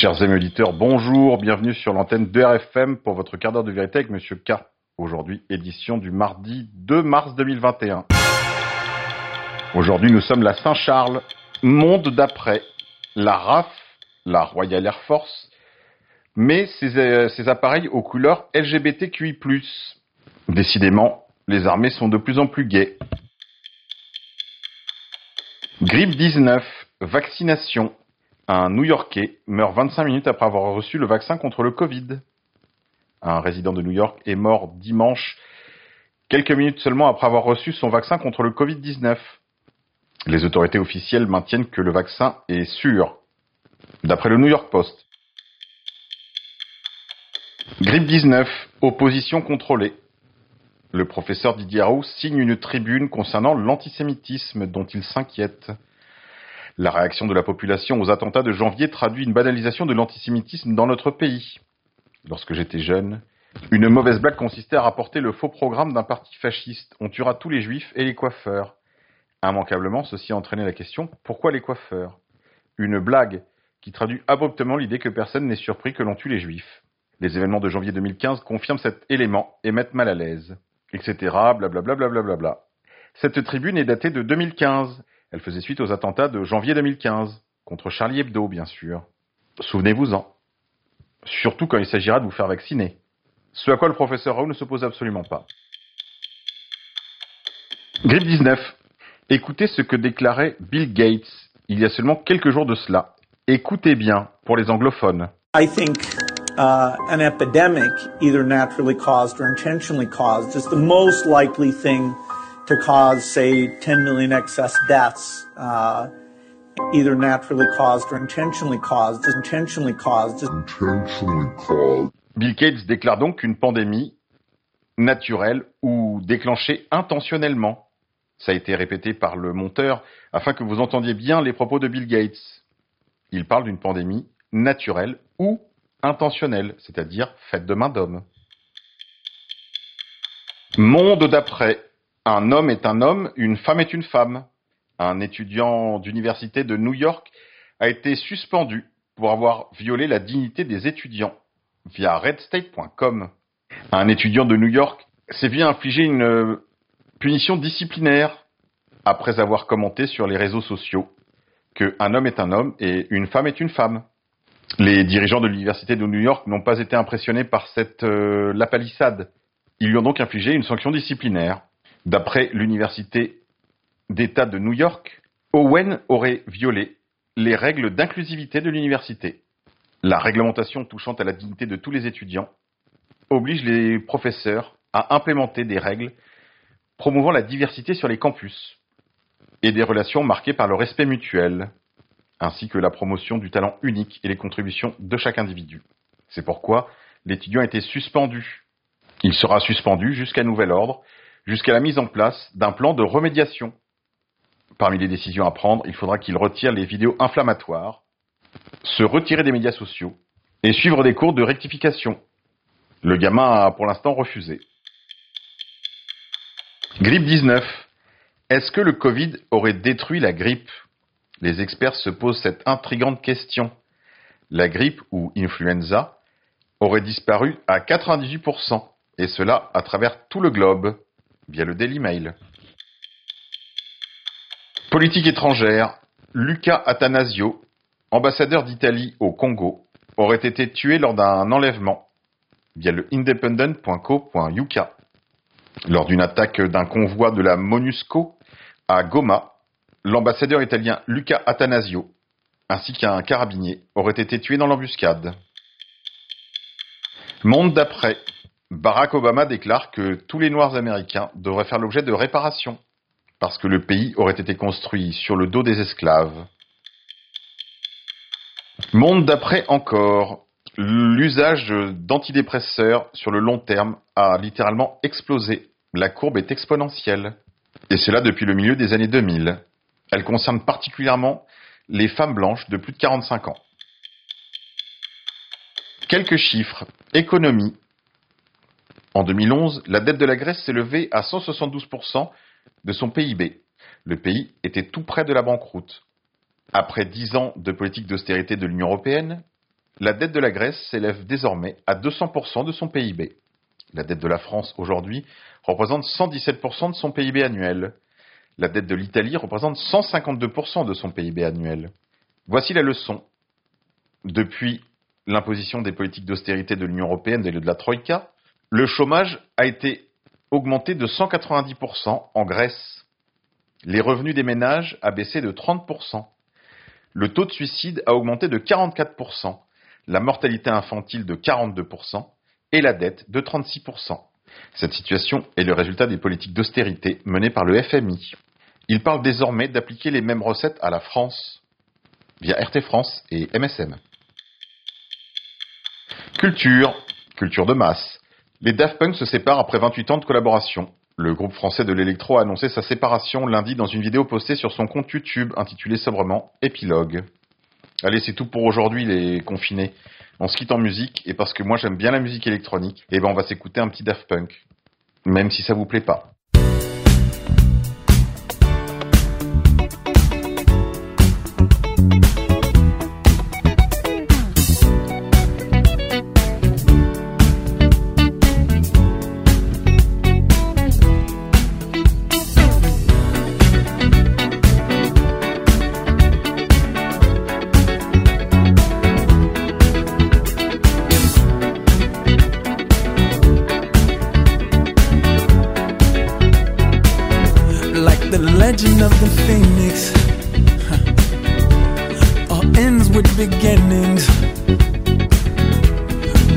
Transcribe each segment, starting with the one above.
Chers amis auditeurs, bonjour, bienvenue sur l'antenne de RFM pour votre quart d'heure de vérité avec Monsieur K. Aujourd'hui, édition du mardi 2 mars 2021. Aujourd'hui, nous sommes la Saint-Charles, monde d'après, la RAF, la Royal Air Force, mais ces, euh, ces appareils aux couleurs LGBTQI+. Décidément, les armées sont de plus en plus gays. Grippe 19, vaccination. Un New-Yorkais meurt 25 minutes après avoir reçu le vaccin contre le Covid. Un résident de New York est mort dimanche, quelques minutes seulement après avoir reçu son vaccin contre le Covid-19. Les autorités officielles maintiennent que le vaccin est sûr, d'après le New York Post. Grippe 19, opposition contrôlée. Le professeur Didier Raoult signe une tribune concernant l'antisémitisme dont il s'inquiète. La réaction de la population aux attentats de janvier traduit une banalisation de l'antisémitisme dans notre pays. Lorsque j'étais jeune, une mauvaise blague consistait à rapporter le faux programme d'un parti fasciste. On tuera tous les juifs et les coiffeurs. Immanquablement, ceci a entraîné la question pourquoi les coiffeurs? Une blague qui traduit abruptement l'idée que personne n'est surpris que l'on tue les juifs. Les événements de janvier 2015 confirment cet élément et mettent mal à l'aise etc. Blablabla. Bla Cette tribune est datée de 2015. Elle faisait suite aux attentats de janvier 2015, contre Charlie Hebdo, bien sûr. Souvenez-vous-en. Surtout quand il s'agira de vous faire vacciner. Ce à quoi le professeur Raoult ne s'oppose absolument pas. Grippe 19. Écoutez ce que déclarait Bill Gates il y a seulement quelques jours de cela. Écoutez bien pour les anglophones. I think uh, an epidemic, either naturally caused or intentionally caused, is the most likely thing to cause, say, 10 million excess deaths, either naturally caused or intentionally caused, intentionally caused. Intentionally caused. Bill Gates déclare donc qu'une pandémie naturelle ou déclenchée intentionnellement. Ça a été répété par le monteur afin que vous entendiez bien les propos de Bill Gates. Il parle d'une pandémie naturelle ou intentionnelle, c'est-à-dire faite de main d'homme. Monde d'après. Un homme est un homme, une femme est une femme. Un étudiant d'université de New York a été suspendu pour avoir violé la dignité des étudiants via redstate.com. Un étudiant de New York s'est vu infliger une euh, punition disciplinaire après avoir commenté sur les réseaux sociaux que un homme est un homme et une femme est une femme. Les dirigeants de l'université de New York n'ont pas été impressionnés par cette euh, lapalissade. Ils lui ont donc infligé une sanction disciplinaire. D'après l'université d'État de New York, Owen aurait violé les règles d'inclusivité de l'université. La réglementation touchant à la dignité de tous les étudiants oblige les professeurs à implémenter des règles promouvant la diversité sur les campus et des relations marquées par le respect mutuel, ainsi que la promotion du talent unique et les contributions de chaque individu. C'est pourquoi l'étudiant a été suspendu. Il sera suspendu jusqu'à nouvel ordre, jusqu'à la mise en place d'un plan de remédiation. Parmi les décisions à prendre, il faudra qu'il retire les vidéos inflammatoires, se retirer des médias sociaux et suivre des cours de rectification. Le gamin a pour l'instant refusé. Grippe 19. Est-ce que le Covid aurait détruit la grippe? Les experts se posent cette intrigante question. La grippe ou influenza aurait disparu à 98%, et cela à travers tout le globe, via le Daily Mail. Politique étrangère, Luca Atanasio, ambassadeur d'Italie au Congo, aurait été tué lors d'un enlèvement, via le independent.co.uk. Lors d'une attaque d'un convoi de la MONUSCO à Goma, l'ambassadeur italien Luca Atanasio, ainsi qu'un carabinier, auraient été tués dans l'embuscade. Monde d'après. Barack Obama déclare que tous les Noirs américains devraient faire l'objet de réparations, parce que le pays aurait été construit sur le dos des esclaves. Monde d'après encore. L'usage d'antidépresseurs sur le long terme a littéralement explosé. La courbe est exponentielle. Et cela depuis le milieu des années 2000. Elle concerne particulièrement les femmes blanches de plus de 45 ans. Quelques chiffres. Économie. En 2011, la dette de la Grèce levée à 172% de son PIB. Le pays était tout près de la banqueroute. Après dix ans de politique d'austérité de l'Union européenne, la dette de la Grèce s'élève désormais à 200% de son PIB. La dette de la France aujourd'hui représente 117% de son PIB annuel. La dette de l'Italie représente 152% de son PIB annuel. Voici la leçon. Depuis l'imposition des politiques d'austérité de l'Union européenne et de la Troïka, le chômage a été augmenté de 190% en Grèce. Les revenus des ménages a baissé de 30%. Le taux de suicide a augmenté de 44%, la mortalité infantile de 42% et la dette de 36%. Cette situation est le résultat des politiques d'austérité menées par le FMI. Il parle désormais d'appliquer les mêmes recettes à la France via RT France et MSM. Culture, culture de masse. Les Daft Punk se séparent après 28 ans de collaboration. Le groupe français de l'électro a annoncé sa séparation lundi dans une vidéo postée sur son compte YouTube intitulée sobrement Épilogue. Allez, c'est tout pour aujourd'hui les confinés. On se quitte en musique et parce que moi j'aime bien la musique électronique, et eh ben on va s'écouter un petit Daft Punk. Même si ça vous plaît pas.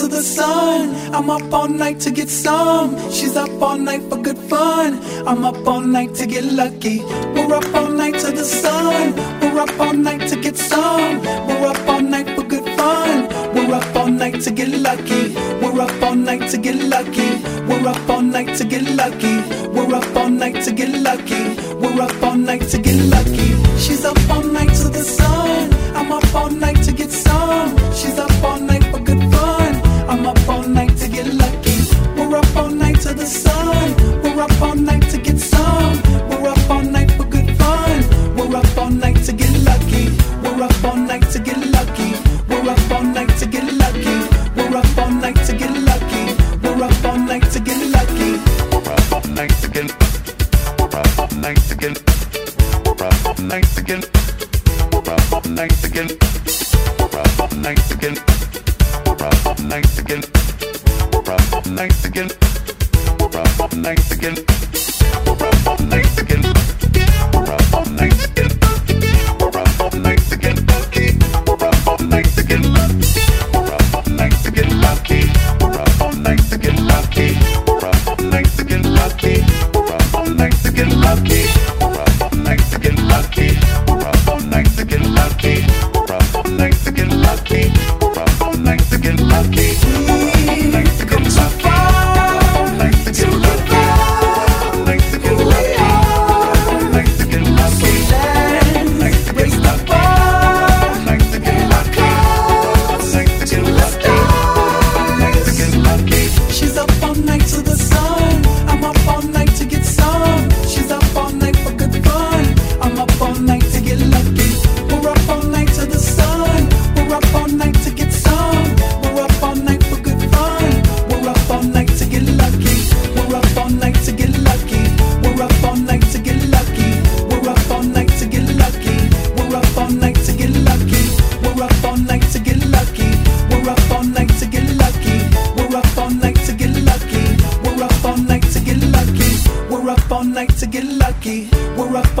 to the sun. I'm up all night to get some. She's up all night for good fun. I'm up all night to get lucky. We're up all night to the sun. We're up all night to get some. We're up all night for good fun. We're up all night to get lucky. We're up all night to get lucky. We're up all night to get lucky. We're up all night to get lucky. We're up all night to get